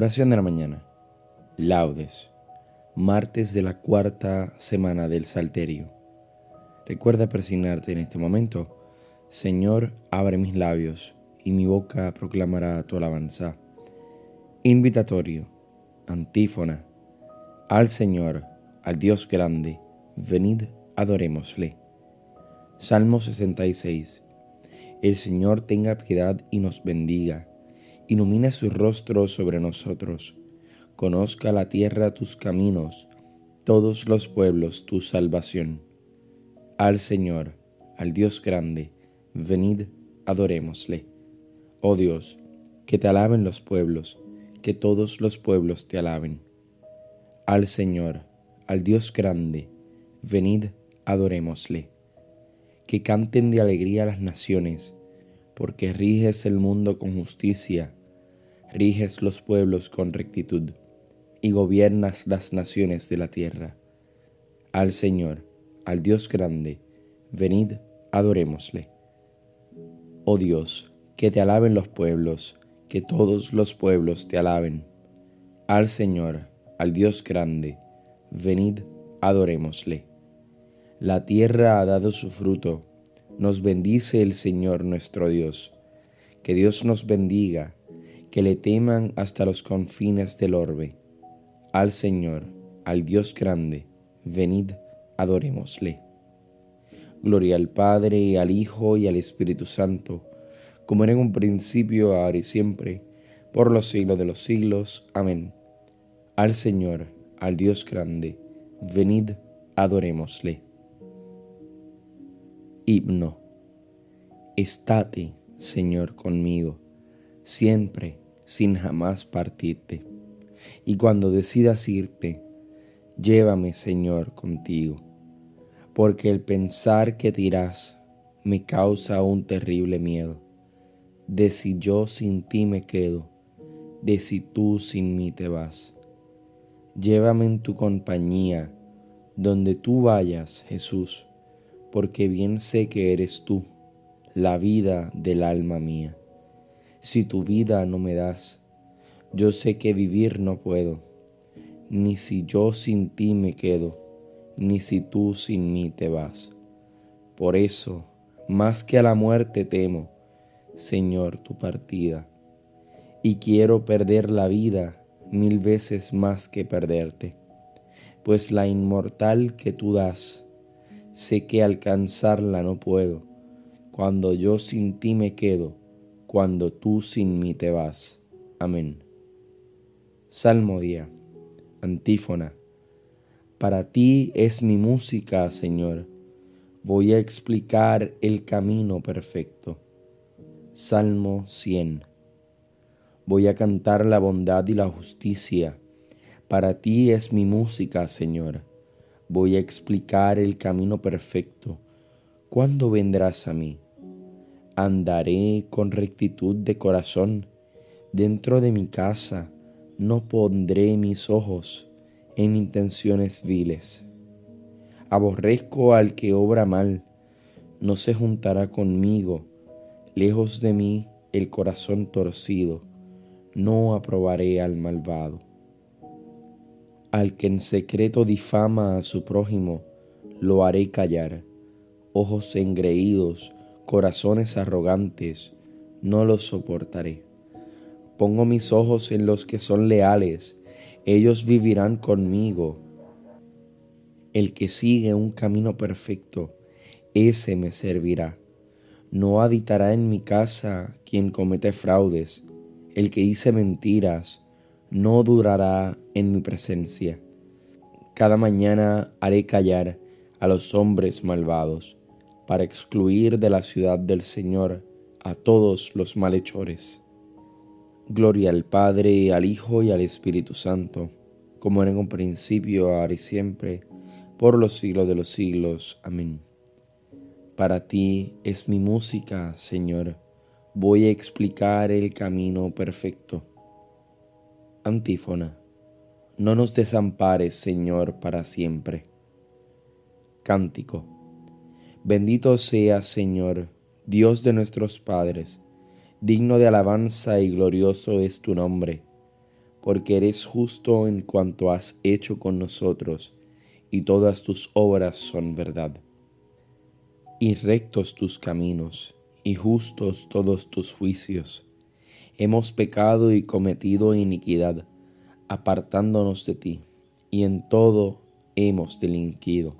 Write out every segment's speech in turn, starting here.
Oración de la mañana. Laudes. Martes de la cuarta semana del Salterio. Recuerda persignarte en este momento. Señor, abre mis labios y mi boca proclamará tu alabanza. Invitatorio. Antífona. Al Señor, al Dios grande, venid, adorémosle. Salmo 66. El Señor tenga piedad y nos bendiga ilumina su rostro sobre nosotros. Conozca la tierra tus caminos, todos los pueblos tu salvación. Al Señor, al Dios grande, venid, adorémosle. Oh Dios, que te alaben los pueblos, que todos los pueblos te alaben. Al Señor, al Dios grande, venid, adorémosle. Que canten de alegría las naciones, porque riges el mundo con justicia riges los pueblos con rectitud y gobiernas las naciones de la tierra. Al Señor, al Dios grande, venid, adorémosle. Oh Dios, que te alaben los pueblos, que todos los pueblos te alaben. Al Señor, al Dios grande, venid, adorémosle. La tierra ha dado su fruto, nos bendice el Señor nuestro Dios. Que Dios nos bendiga que le teman hasta los confines del orbe. Al Señor, al Dios grande, venid, adorémosle. Gloria al Padre, al Hijo y al Espíritu Santo, como era en un principio, ahora y siempre, por los siglos de los siglos. Amén. Al Señor, al Dios grande, venid, adorémosle. Himno. Estate, Señor, conmigo, siempre sin jamás partirte. Y cuando decidas irte, llévame, Señor, contigo, porque el pensar que te irás me causa un terrible miedo, de si yo sin ti me quedo, de si tú sin mí te vas. Llévame en tu compañía, donde tú vayas, Jesús, porque bien sé que eres tú, la vida del alma mía si tu vida no me das. Yo sé que vivir no puedo, ni si yo sin ti me quedo, ni si tú sin mí te vas. Por eso, más que a la muerte temo, Señor, tu partida, y quiero perder la vida mil veces más que perderte, pues la inmortal que tú das, sé que alcanzarla no puedo, cuando yo sin ti me quedo, cuando tú sin mí te vas. Amén. Salmo día. Antífona. Para ti es mi música, Señor. Voy a explicar el camino perfecto. Salmo 100. Voy a cantar la bondad y la justicia. Para ti es mi música, Señor. Voy a explicar el camino perfecto. ¿Cuándo vendrás a mí? Andaré con rectitud de corazón. Dentro de mi casa, no pondré mis ojos en intenciones viles. Aborrezco al que obra mal, no se juntará conmigo, lejos de mí el corazón torcido, no aprobaré al malvado. Al que en secreto difama a su prójimo, lo haré callar, ojos engreídos, corazones arrogantes, no los soportaré. Pongo mis ojos en los que son leales, ellos vivirán conmigo. El que sigue un camino perfecto, ese me servirá. No habitará en mi casa quien comete fraudes, el que dice mentiras, no durará en mi presencia. Cada mañana haré callar a los hombres malvados para excluir de la ciudad del Señor a todos los malhechores. Gloria al Padre, al Hijo y al Espíritu Santo, como era en un principio, ahora y siempre, por los siglos de los siglos. Amén. Para ti es mi música, Señor. Voy a explicar el camino perfecto. Antífona. No nos desampares, Señor, para siempre. Cántico. Bendito sea, Señor, Dios de nuestros padres, digno de alabanza y glorioso es tu nombre, porque eres justo en cuanto has hecho con nosotros, y todas tus obras son verdad. Y rectos tus caminos, y justos todos tus juicios. Hemos pecado y cometido iniquidad, apartándonos de ti, y en todo hemos delinquido.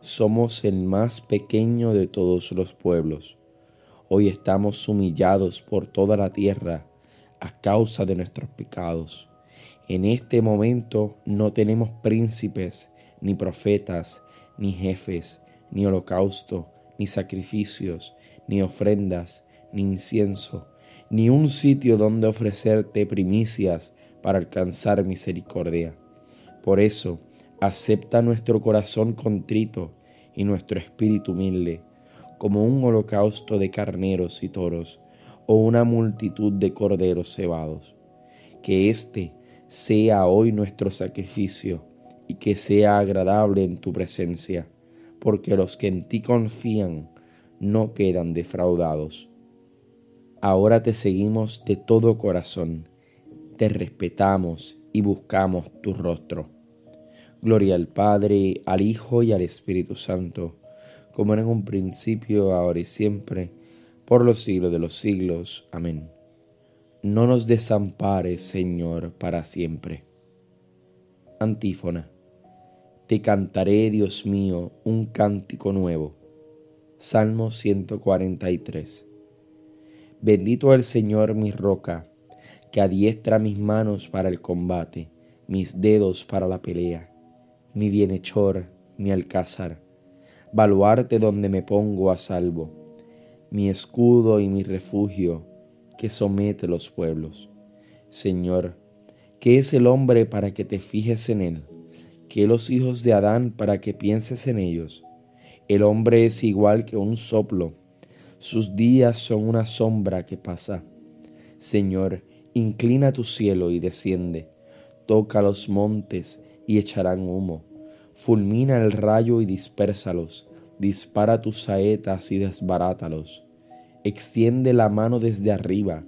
somos el más pequeño de todos los pueblos. Hoy estamos humillados por toda la tierra a causa de nuestros pecados. En este momento no tenemos príncipes, ni profetas, ni jefes, ni holocausto, ni sacrificios, ni ofrendas, ni incienso, ni un sitio donde ofrecerte primicias para alcanzar misericordia. Por eso, acepta nuestro corazón contrito y nuestro espíritu humilde, como un holocausto de carneros y toros, o una multitud de corderos cebados. Que este sea hoy nuestro sacrificio y que sea agradable en tu presencia, porque los que en ti confían no quedan defraudados. Ahora te seguimos de todo corazón, te respetamos y buscamos tu rostro. Gloria al Padre, al Hijo y al Espíritu Santo, como era en un principio, ahora y siempre, por los siglos de los siglos. Amén. No nos desampares, Señor, para siempre. Antífona. Te cantaré, Dios mío, un cántico nuevo. Salmo 143. Bendito el Señor mi roca, que adiestra mis manos para el combate, mis dedos para la pelea, mi bienhechor, mi alcázar, baluarte donde me pongo a salvo mi escudo y mi refugio, que somete los pueblos. Señor, ¿qué es el hombre para que te fijes en él? ¿Qué los hijos de Adán para que pienses en ellos? El hombre es igual que un soplo, sus días son una sombra que pasa. Señor, inclina tu cielo y desciende, toca los montes y echarán humo, fulmina el rayo y dispérsalos dispara tus saetas y desbarátalos. Extiende la mano desde arriba,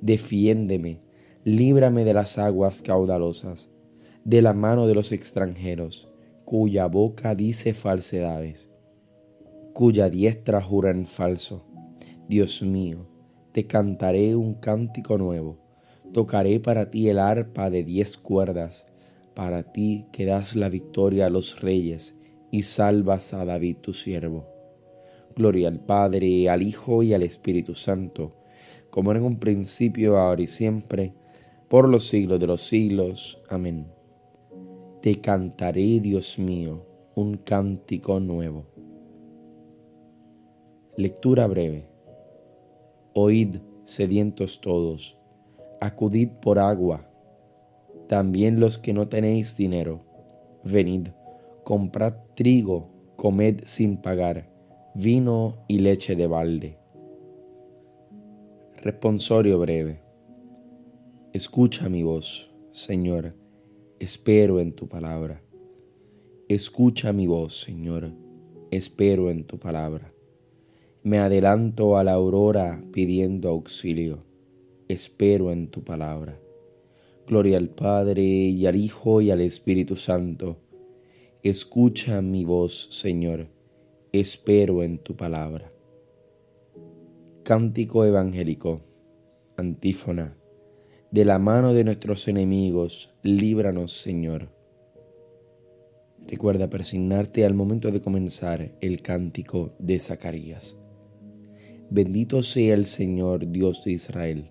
defiéndeme, líbrame de las aguas caudalosas, de la mano de los extranjeros, cuya boca dice falsedades, cuya diestra jura en falso. Dios mío, te cantaré un cántico nuevo, tocaré para ti el arpa de diez cuerdas, para ti que das la victoria a los reyes y salvas a David tu siervo. Gloria al Padre, al Hijo y al Espíritu Santo, como en un principio, ahora y siempre, por los siglos de los siglos. Amén. Te cantaré, Dios mío, un cántico nuevo. Lectura breve. Oíd, sedientos todos, acudid por agua, también los que no tenéis dinero, venid comprad trigo, comed sin pagar, vino y leche de balde. Responsorio breve. Escucha mi voz, Señor, espero en tu palabra. Escucha mi voz, Señor, espero en tu palabra. Me adelanto a la aurora pidiendo auxilio, espero en tu palabra. Gloria al Padre y al Hijo y al Espíritu Santo Escucha mi voz, Señor, espero en tu palabra. Cántico evangélico, antífona. De la mano de nuestros enemigos, líbranos, Señor. Recuerda persignarte al momento de comenzar el cántico de Zacarías. Bendito sea el Señor Dios de Israel,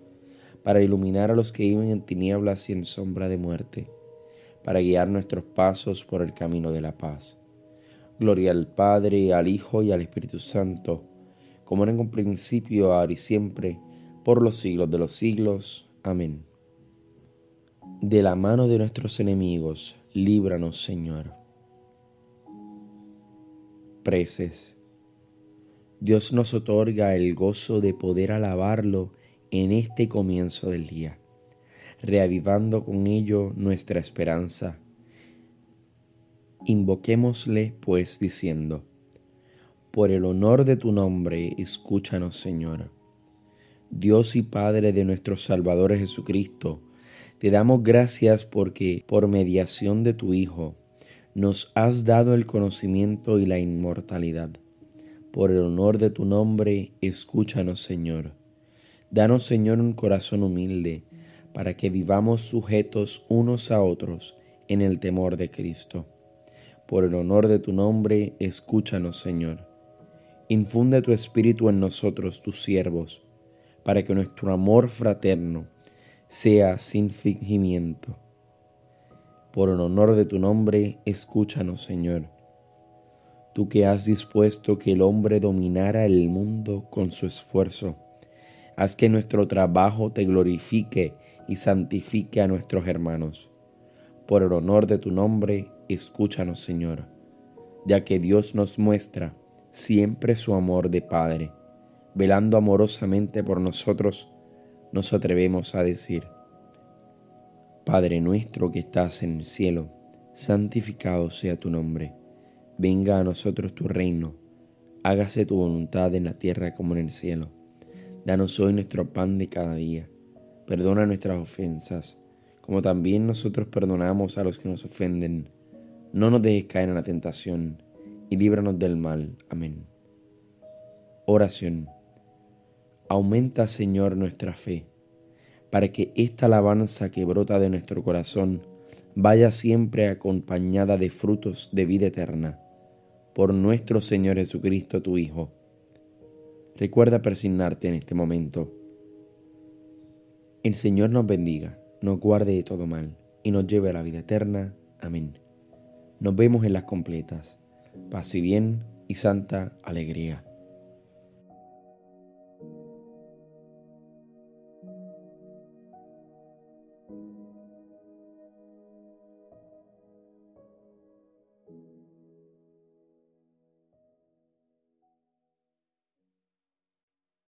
para iluminar a los que viven en tinieblas y en sombra de muerte, para guiar nuestros pasos por el camino de la paz. Gloria al Padre, al Hijo y al Espíritu Santo, como era en un principio, ahora y siempre, por los siglos de los siglos. Amén. De la mano de nuestros enemigos, líbranos, Señor. Preces. Dios nos otorga el gozo de poder alabarlo en este comienzo del día, reavivando con ello nuestra esperanza. Invoquémosle, pues, diciendo, Por el honor de tu nombre, escúchanos, Señor. Dios y Padre de nuestro Salvador Jesucristo, te damos gracias porque, por mediación de tu Hijo, nos has dado el conocimiento y la inmortalidad. Por el honor de tu nombre, escúchanos, Señor. Danos, Señor, un corazón humilde, para que vivamos sujetos unos a otros en el temor de Cristo. Por el honor de tu nombre, escúchanos, Señor. Infunde tu espíritu en nosotros, tus siervos, para que nuestro amor fraterno sea sin fingimiento. Por el honor de tu nombre, escúchanos, Señor. Tú que has dispuesto que el hombre dominara el mundo con su esfuerzo, haz que nuestro trabajo te glorifique y santifique a nuestros hermanos. Por el honor de tu nombre, escúchanos, Señor, ya que Dios nos muestra siempre su amor de Padre, velando amorosamente por nosotros nos atrevemos a decir, Padre nuestro que estás en el cielo, santificado sea tu nombre, venga a nosotros tu reino, hágase tu voluntad en la tierra como en el cielo. Danos hoy nuestro pan de cada día, perdona nuestras ofensas, como también nosotros perdonamos a los que nos ofenden. No nos dejes caer en la tentación, y líbranos del mal. Amén. Oración. Aumenta, Señor, nuestra fe, para que esta alabanza que brota de nuestro corazón vaya siempre acompañada de frutos de vida eterna. Por nuestro Señor Jesucristo, tu Hijo. Recuerda persignarte en este momento. El Señor nos bendiga, nos guarde de todo mal y nos lleve a la vida eterna. Amén. Nos vemos en las completas. Paz y bien y santa alegría.